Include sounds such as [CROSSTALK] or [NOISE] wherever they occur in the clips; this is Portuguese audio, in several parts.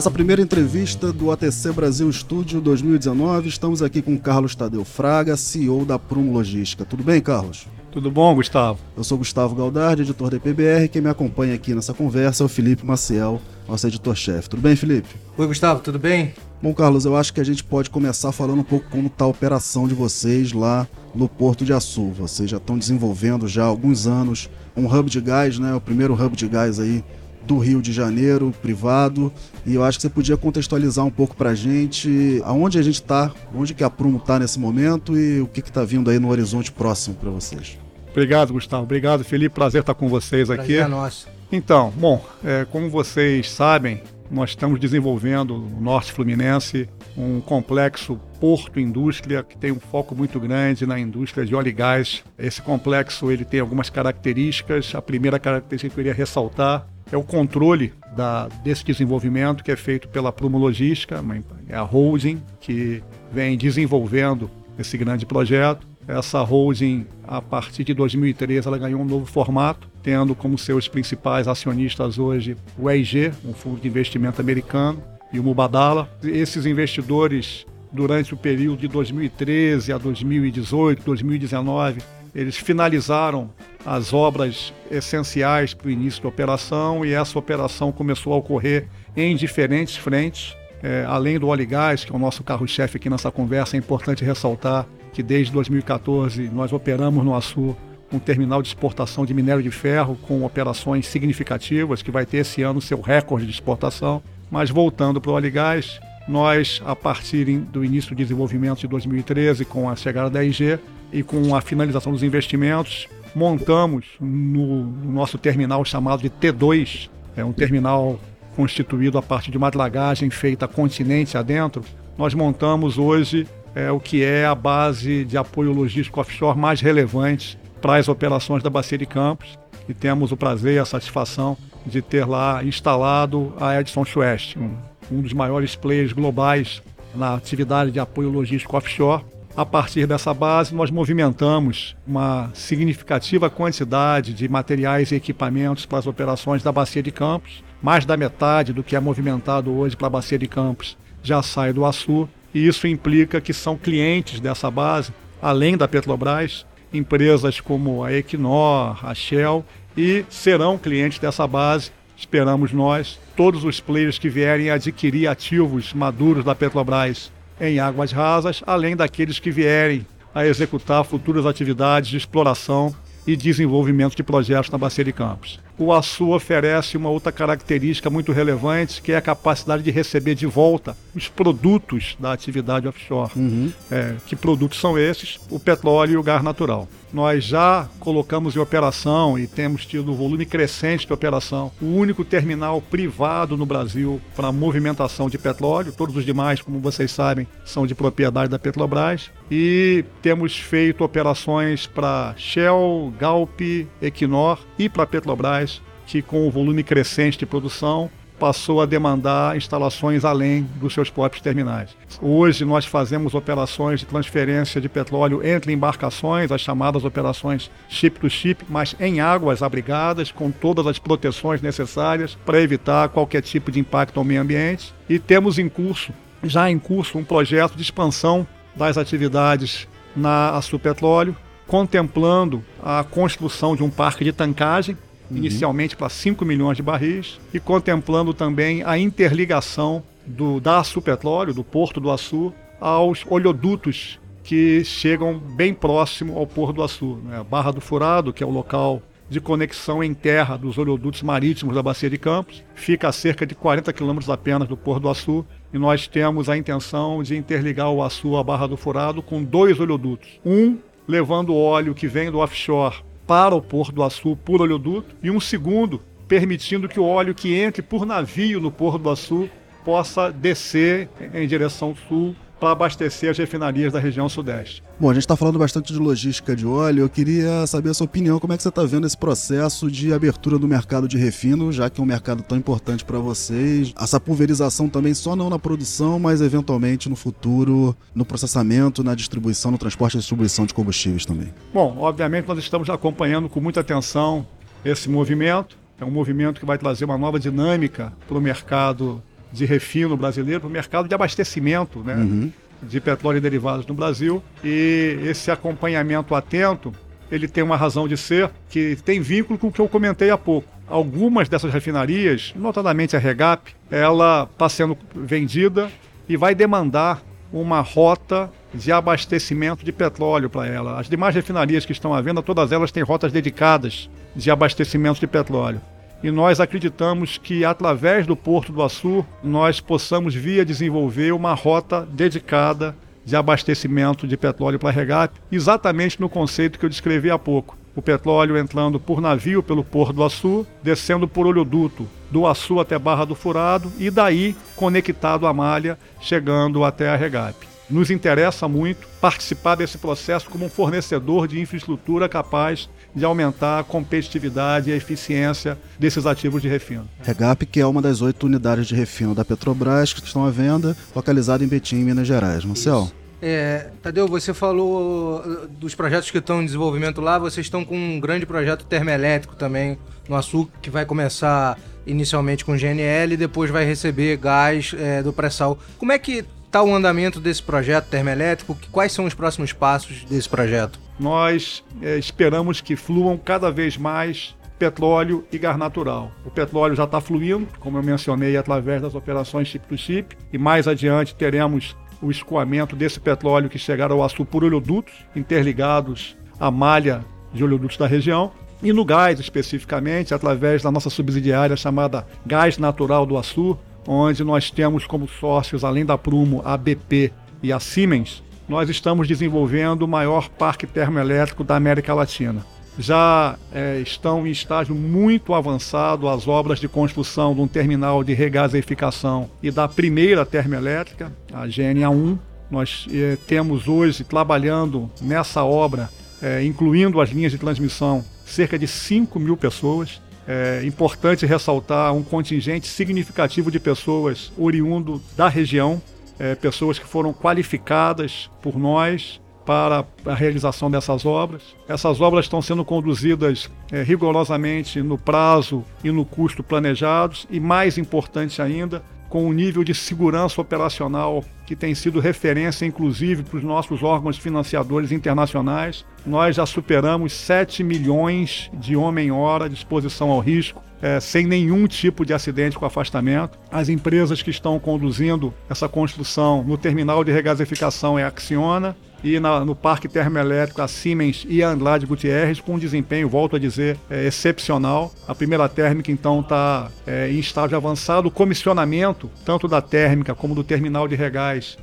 Nessa primeira entrevista do ATC Brasil Estúdio 2019, estamos aqui com Carlos Tadeu Fraga, CEO da Prumo Logística. Tudo bem, Carlos? Tudo bom, Gustavo? Eu sou Gustavo Galdardi, editor da PBR. Quem me acompanha aqui nessa conversa é o Felipe Maciel, nosso editor-chefe. Tudo bem, Felipe? Oi, Gustavo, tudo bem? Bom, Carlos, eu acho que a gente pode começar falando um pouco como está a operação de vocês lá no Porto de Açu. Vocês já estão desenvolvendo já há alguns anos um hub de gás, né? O primeiro hub de gás aí do Rio de Janeiro, privado. E eu acho que você podia contextualizar um pouco para a gente aonde a gente está, onde que a Prumo está nesse momento e o que está vindo aí no horizonte próximo para vocês. Obrigado, Gustavo. Obrigado, Felipe. Prazer estar com vocês Prazer aqui. É nosso. Então, bom, é, como vocês sabem, nós estamos desenvolvendo no Norte Fluminense um complexo porto-indústria que tem um foco muito grande na indústria de óleo e gás. Esse complexo ele tem algumas características. A primeira característica que eu queria ressaltar é o controle da, desse desenvolvimento que é feito pela Prumo Logística, é a holding que vem desenvolvendo esse grande projeto. Essa holding, a partir de 2013, ela ganhou um novo formato, tendo como seus principais acionistas hoje o EIG, um fundo de investimento americano, e o Mubadala. Esses investidores, durante o período de 2013 a 2018, 2019, eles finalizaram as obras essenciais para o início da operação e essa operação começou a ocorrer em diferentes frentes. É, além do óleo e gás, que é o nosso carro-chefe aqui nessa conversa, é importante ressaltar que desde 2014 nós operamos no Açu um terminal de exportação de minério de ferro com operações significativas, que vai ter esse ano seu recorde de exportação. Mas voltando para o óleo e gás, nós, a partir do início do desenvolvimento de 2013, com a chegada da IG e com a finalização dos investimentos, montamos no, no nosso terminal chamado de T2, é um terminal constituído a partir de uma dragagem feita continente adentro. Nós montamos hoje é, o que é a base de apoio logístico offshore mais relevante para as operações da Bacia de Campos e temos o prazer e a satisfação de ter lá instalado a Edson Schwest, um, um dos maiores players globais na atividade de apoio logístico offshore. A partir dessa base, nós movimentamos uma significativa quantidade de materiais e equipamentos para as operações da Bacia de Campos. Mais da metade do que é movimentado hoje para a Bacia de Campos já sai do Açu. E isso implica que são clientes dessa base, além da Petrobras, empresas como a Equinor, a Shell, e serão clientes dessa base, esperamos nós, todos os players que vierem adquirir ativos maduros da Petrobras em águas rasas, além daqueles que vierem a executar futuras atividades de exploração e desenvolvimento de projetos na Bacia de Campos o Açu oferece uma outra característica muito relevante, que é a capacidade de receber de volta os produtos da atividade offshore. Uhum. É, que produtos são esses? O petróleo e o gás natural. Nós já colocamos em operação e temos tido um volume crescente de operação o único terminal privado no Brasil para movimentação de petróleo. Todos os demais, como vocês sabem, são de propriedade da Petrobras. E temos feito operações para Shell, Galp, Equinor e para Petrobras que com o volume crescente de produção passou a demandar instalações além dos seus próprios terminais. Hoje nós fazemos operações de transferência de petróleo entre embarcações, as chamadas operações ship-to-ship, mas em águas abrigadas, com todas as proteções necessárias para evitar qualquer tipo de impacto ao meio ambiente. E temos em curso, já em curso, um projeto de expansão das atividades na Açu Petróleo, contemplando a construção de um parque de tancagem uhum. Inicialmente para 5 milhões de barris, e contemplando também a interligação do, da Açu Petróleo, do Porto do Açu, aos oleodutos que chegam bem próximo ao Porto do Açu. Né? Barra do Furado, que é o local de conexão em terra dos oleodutos marítimos da Bacia de Campos, fica a cerca de 40 quilômetros apenas do Porto do Açu, e nós temos a intenção de interligar o Açu à Barra do Furado com dois oleodutos. Um levando óleo que vem do offshore para o Porto do Açu por oleoduto, e um segundo permitindo que o óleo que entre por navio no Porto do Açu possa descer em direção sul para abastecer as refinarias da região sudeste. Bom, a gente está falando bastante de logística de óleo. Eu queria saber a sua opinião. Como é que você está vendo esse processo de abertura do mercado de refino, já que é um mercado tão importante para vocês? Essa pulverização também só não na produção, mas eventualmente no futuro, no processamento, na distribuição, no transporte e distribuição de combustíveis também. Bom, obviamente nós estamos acompanhando com muita atenção esse movimento. É um movimento que vai trazer uma nova dinâmica para o mercado de refino brasileiro, para o mercado de abastecimento né, uhum. de petróleo e derivados no Brasil. E esse acompanhamento atento, ele tem uma razão de ser que tem vínculo com o que eu comentei há pouco. Algumas dessas refinarias, notadamente a Regap, ela está sendo vendida e vai demandar uma rota de abastecimento de petróleo para ela. As demais refinarias que estão à venda, todas elas têm rotas dedicadas de abastecimento de petróleo. E nós acreditamos que através do Porto do Açu nós possamos via desenvolver uma rota dedicada de abastecimento de petróleo para a Regap, exatamente no conceito que eu descrevi há pouco. O petróleo entrando por navio pelo Porto do Açu, descendo por oleoduto do Açu até Barra do Furado e daí conectado à malha, chegando até a Regap nos interessa muito participar desse processo como um fornecedor de infraestrutura capaz de aumentar a competitividade e a eficiência desses ativos de refino. Regap, que é uma das oito unidades de refino da Petrobras que estão à venda, localizada em Betim, Minas Gerais. Marcel? É, Tadeu, você falou uh, dos projetos que estão em desenvolvimento lá, vocês estão com um grande projeto termoelétrico também no Açúcar, que vai começar inicialmente com GNL e depois vai receber gás é, do pré-sal. Como é que está o andamento desse projeto termoelétrico? Quais são os próximos passos desse projeto? Nós é, esperamos que fluam cada vez mais petróleo e gás natural. O petróleo já está fluindo, como eu mencionei, através das operações chip-to-chip, e mais adiante teremos o escoamento desse petróleo que chegará ao açúcar por oleodutos interligados à malha de oleodutos da região. E no gás, especificamente, através da nossa subsidiária chamada Gás Natural do Açu, onde nós temos como sócios, além da Prumo, a BP e a Siemens, nós estamos desenvolvendo o maior parque termoelétrico da América Latina. Já é, estão em estágio muito avançado as obras de construção de um terminal de regaseificação e da primeira termoelétrica, a GNA1. Nós é, temos hoje, trabalhando nessa obra, é, incluindo as linhas de transmissão, cerca de 5 mil pessoas. É importante ressaltar um contingente significativo de pessoas oriundo da região, é, pessoas que foram qualificadas por nós para a realização dessas obras. Essas obras estão sendo conduzidas é, rigorosamente no prazo e no custo planejados e, mais importante ainda, com um nível de segurança operacional que tem sido referência, inclusive, para os nossos órgãos financiadores internacionais. Nós já superamos 7 milhões de homem-hora de exposição ao risco, é, sem nenhum tipo de acidente com afastamento. As empresas que estão conduzindo essa construção no terminal de regasificação é a Acciona, e na, no parque termoelétrico a Siemens e a Andrade Gutierrez com um desempenho, volto a dizer, é, excepcional. A primeira térmica então está é, em estágio avançado. O comissionamento, tanto da térmica como do terminal de regás,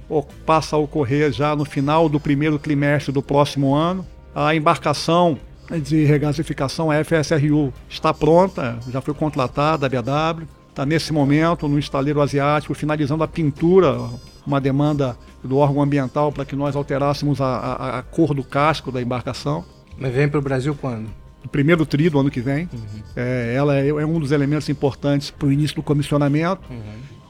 passa a ocorrer já no final do primeiro trimestre do próximo ano. A embarcação de regasificação, a FSRU, está pronta, já foi contratada a BW, está nesse momento no estaleiro asiático finalizando a pintura, uma demanda do órgão ambiental para que nós alterássemos a, a, a, cor do casco da embarcação. Mas vem para o Brasil quando? No primeiro tri do ano que vem. Uhum. É, ela é, é, um dos elementos importantes para o início do comissionamento. Uhum.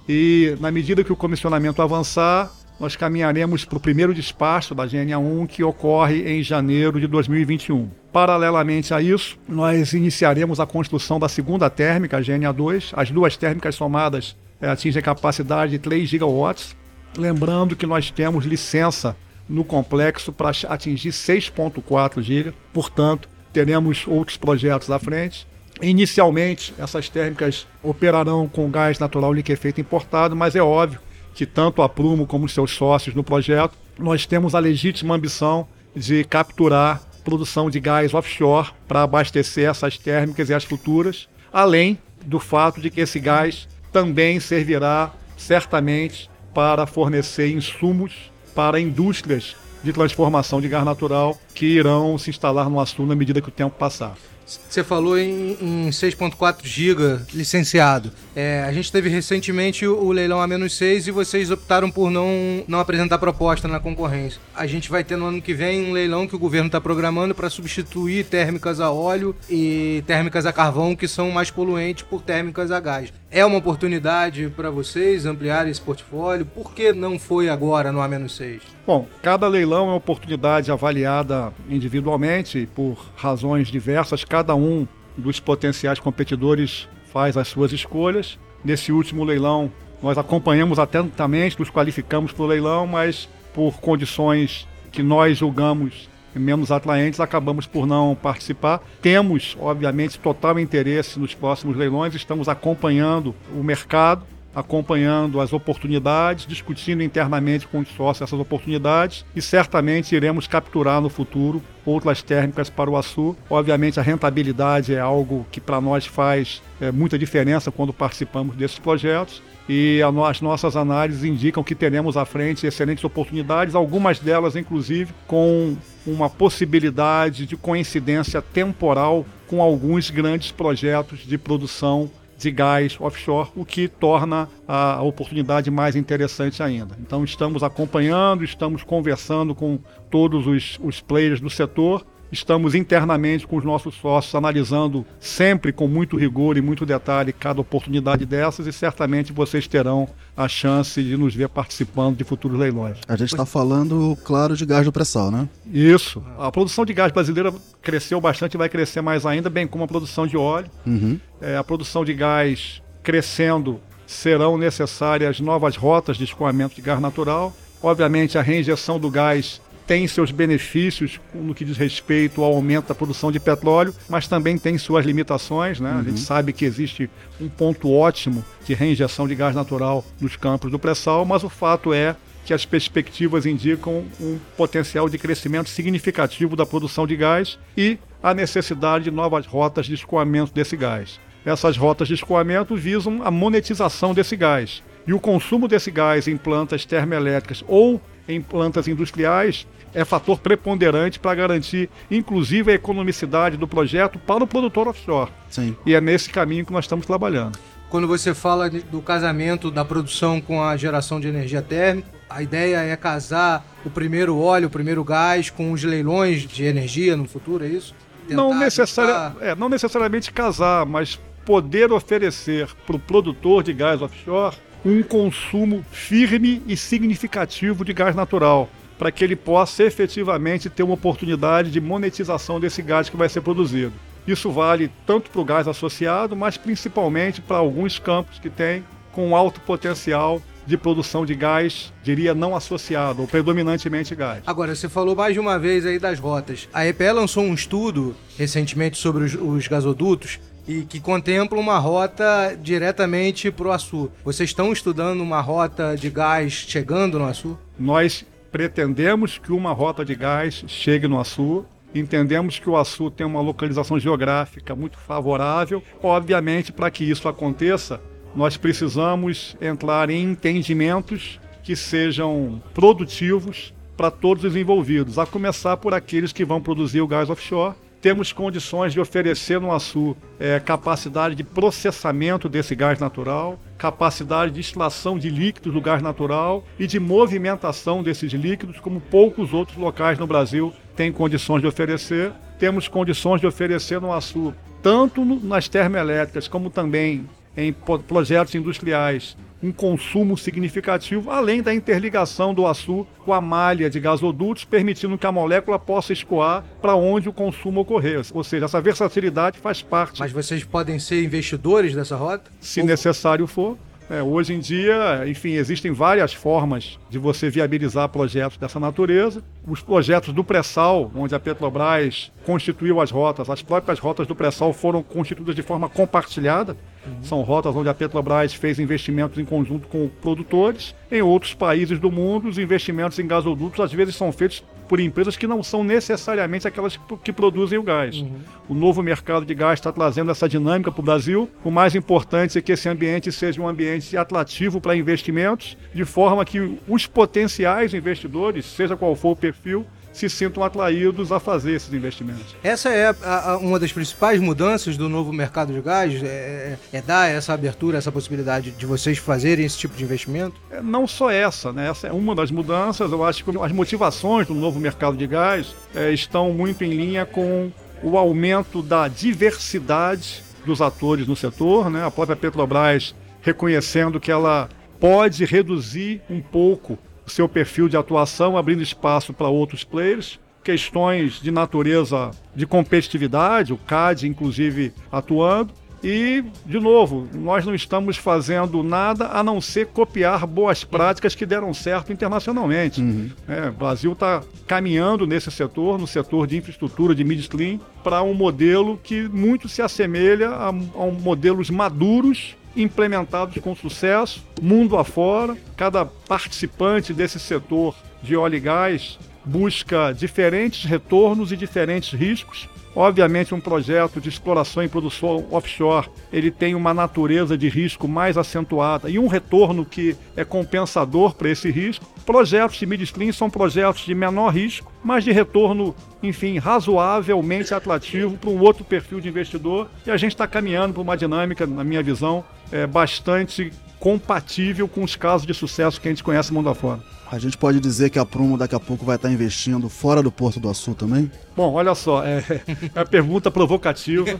E na medida que o comissionamento avançar, nós caminharemos para o primeiro despacho da GNA1, que ocorre em janeiro de 2021. Paralelamente a isso, nós iniciaremos a construção da segunda térmica, a GNA2. As duas térmicas somadas é, atingem a capacidade de 3 gigawatts. Lembrando que nós temos licença no complexo para atingir 6,4 GB, portanto, teremos outros projetos à frente. Inicialmente, essas térmicas operarão com gás natural liquefeito importado, mas é óbvio que tanto a Prumo como seus sócios no projeto, nós temos a legítima ambição de capturar produção de gás offshore para abastecer essas térmicas e as futuras, além do fato de que esse gás também servirá certamente para fornecer insumos para indústrias de transformação de gás natural que irão se instalar no Açu na medida que o tempo passar. Você falou em, em 6.4 GB licenciado. É, a gente teve recentemente o, leilão A-6 e vocês optaram por não, não apresentar proposta na concorrência. A gente vai ter no ano que vem um leilão que o governo está programando para substituir térmicas a óleo e térmicas a carvão, que são mais poluentes, por térmicas a gás. É uma oportunidade para vocês ampliar esse portfólio? Por que não foi agora no A-6? Bom, cada leilão é uma oportunidade avaliada individualmente por razões diversas. Cada um dos potenciais competidores faz as suas escolhas. Nesse último leilão, Nós acompanhamos atentamente, nos qualificamos para o leilão, mas por condições que nós julgamos menos atraentes, acabamos por não participar. Temos, obviamente, total interesse nos próximos leilões, estamos acompanhando o mercado acompanhando as oportunidades, discutindo internamente com os sócios essas oportunidades e certamente iremos capturar no futuro outras térmicas para o Açu. Obviamente, a rentabilidade é algo que para nós faz é, muita diferença quando participamos desses projetos e as nossas análises indicam que teremos à frente excelentes oportunidades, algumas delas, inclusive, com uma possibilidade de coincidência temporal com alguns grandes projetos de produção de gás offshore, o que torna a oportunidade mais interessante ainda. Então, estamos acompanhando, estamos conversando com todos os, os players do setor Estamos internamente com os nossos sócios analisando sempre com muito rigor e muito detalhe cada oportunidade dessas e certamente vocês terão a chance de nos ver participando de futuros leilões. A gente está falando, claro, de gás do pré-sal, né? Isso. A produção de gás brasileira cresceu bastante e vai crescer mais ainda, bem como a produção de óleo. Uhum. É, a produção de gás crescendo serão necessárias novas rotas de escoamento de gás natural. Obviamente, a reinjeção do gás tem seus benefícios no que diz respeito ao aumento da produção de petróleo, mas também tem suas limitações. Né? Uhum. A gente uhum. sabe que existe um ponto ótimo de reinjeção de gás natural nos campos do pré-sal, mas o fato é que as perspectivas indicam um potencial de crescimento significativo da produção de gás e a necessidade de novas rotas de escoamento desse gás. Essas rotas de escoamento visam a monetização desse gás. E o consumo desse gás em plantas termoelétricas ou em plantas industriais é fator preponderante para garantir, inclusive, a economicidade do projeto para o produtor offshore. Sim. E é nesse caminho que nós estamos trabalhando. Quando você fala do casamento da produção com a geração de energia térmica, a ideia é casar o primeiro óleo, o primeiro gás com os leilões de energia no futuro, é isso? não, necessari é, não necessariamente casar, mas poder oferecer para o produtor de gás offshore um consumo firme e significativo de gás natural para que ele possa efetivamente ter uma oportunidade de monetização desse gás que vai ser produzido. Isso vale tanto para o gás associado, mas principalmente para alguns campos que têm com alto potencial de produção de gás, diria não associado, ou predominantemente gás. Agora, você falou mais de uma vez aí das rotas. A EPE lançou um estudo recentemente sobre os, os gasodutos e que contempla uma rota diretamente para o Açu. Vocês estão estudando uma rota de gás chegando no Açu? Nós pretendemos que uma rota de gás chegue no Açu. Entendemos que o Açu tem uma localização geográfica muito favorável. Obviamente, para que isso aconteça, nós precisamos entrar em entendimentos que sejam produtivos para todos os envolvidos, a começar por aqueles que vão produzir o gás offshore temos condições de oferecer no Açu é, capacidade de processamento desse gás natural, capacidade de extração de líquidos do gás natural e de movimentação desses líquidos, como poucos outros locais no Brasil têm condições de oferecer. Temos condições de oferecer no Açu, tanto nas termoelétricas como também em projetos industriais um consumo significativo, além da interligação do açúcar com a malha de gasodutos, permitindo que a molécula possa escoar para onde o consumo ocorrer. Ou seja, essa versatilidade faz parte. Mas vocês podem ser investidores dessa rota? Se Ou... necessário for. É, hoje em dia, enfim, existem várias formas de você viabilizar projetos dessa natureza. Os projetos do pré-sal, onde a Petrobras constituiu as rotas, as próprias rotas do pré-sal foram constituídas de forma compartilhada. Uhum. São rotas onde a Petrobras fez investimentos em conjunto com produtores. Em outros países do mundo, os investimentos em gasodutos às vezes são feitos por empresas que não são necessariamente aquelas que produzem o gás. Uhum. O novo mercado de gás está trazendo essa dinâmica para o Brasil. O mais importante é que esse ambiente seja um ambiente atrativo para investimentos, de forma que os potenciais investidores, seja qual for o perfil, se sintam atraídos a fazer esses investimentos. Essa é a, a, uma das principais mudanças do novo mercado de gás? É, é, é, dar essa abertura, essa possibilidade de vocês fazerem esse tipo de investimento? É, não só essa, né? Essa é uma das mudanças. Eu acho que as motivações do novo mercado de gás é, estão muito em linha com o aumento da diversidade dos atores no setor, né? A própria Petrobras reconhecendo que ela pode reduzir um pouco o seu perfil de atuação, abrindo espaço para outros players. Questões de natureza de competitividade, o CAD, inclusive, atuando. E, de novo, nós não estamos fazendo nada a não ser copiar boas práticas que deram certo internacionalmente. Uhum. É, o Brasil está caminhando nesse setor, no setor de infraestrutura de midstream, para um modelo que muito se assemelha a, a um modelos maduros implementados com sucesso, mundo afora. Cada participante desse setor de óleo e gás busca diferentes retornos e diferentes riscos Obviamente, um projeto de exploração e produção offshore, ele tem uma natureza de risco mais acentuada e um retorno que é compensador para esse risco. Projetos de midstream são projetos de menor risco, mas de retorno, enfim, razoavelmente atrativo para um outro perfil de investidor. E a gente está caminhando para uma dinâmica, na minha visão, é, bastante compatível com os casos de sucesso que a gente conhece mundo afora. A gente pode dizer que a Prumo daqui a pouco vai estar investindo fora do Porto do Açu também? Bom, olha só, é, [LAUGHS] é uma pergunta provocativa,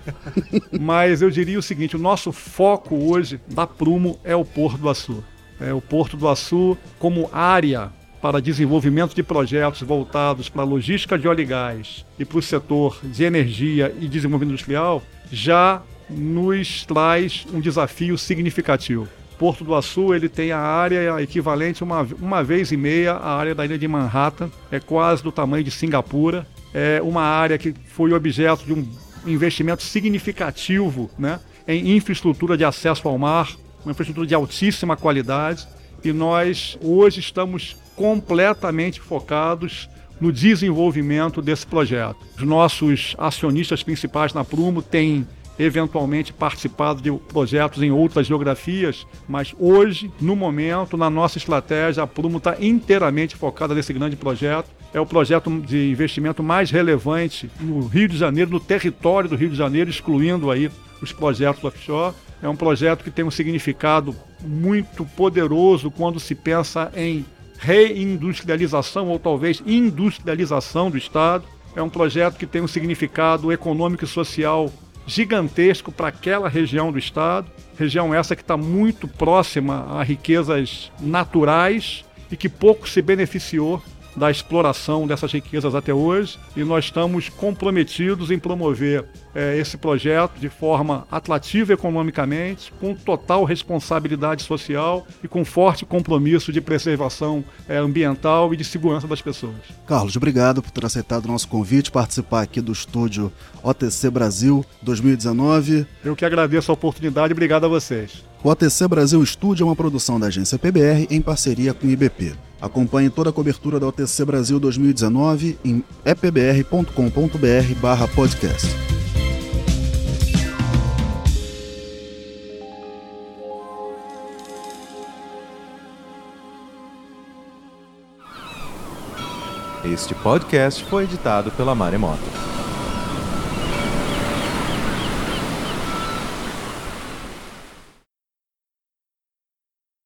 mas eu diria o seguinte: o nosso foco hoje da Prumo é o Porto do Açu. É o Porto do Açu como área para desenvolvimento de projetos voltados para a logística de óleo e gás e para o setor de energia e desenvolvimento industrial já nos traz um desafio significativo. Porto do Açu ele tem a área equivalente uma, uma vez e meia à área da ilha de Manhattan, é quase do tamanho de Singapura. É uma área que foi objeto de um investimento significativo né, em infraestrutura de acesso ao mar, uma infraestrutura de altíssima qualidade. E nós hoje estamos completamente focados no desenvolvimento desse projeto. Os nossos acionistas principais na Prumo têm eventualmente participado de projetos em outras geografias, mas hoje, no momento, na nossa estratégia, a Prumo está inteiramente focada nesse grande projeto. É o projeto de investimento mais relevante no Rio de Janeiro, no território do Rio de Janeiro, excluindo aí os projetos offshore. É um projeto que tem um significado muito poderoso quando se pensa em reindustrialização ou talvez industrialização do Estado. É um projeto que tem um significado econômico e social gigantesco para aquela região do estado, região essa que está muito próxima a riquezas naturais e que pouco se beneficiou da exploração dessas riquezas até hoje e nós estamos comprometidos em promover é, esse projeto de forma atrativa economicamente, com total responsabilidade social e com forte compromisso de preservação é, ambiental e de segurança das pessoas. Carlos, obrigado por ter aceitado o nosso convite, participar aqui do estúdio OTC Brasil 2019. Eu que agradeço a oportunidade e obrigado a vocês. O OTC Brasil Estúdio é uma produção da agência PBR em parceria com o IBP. Acompanhe toda a cobertura da OTC Brasil 2019 em epbr.com.br/podcast. Este podcast foi editado pela Maremoto.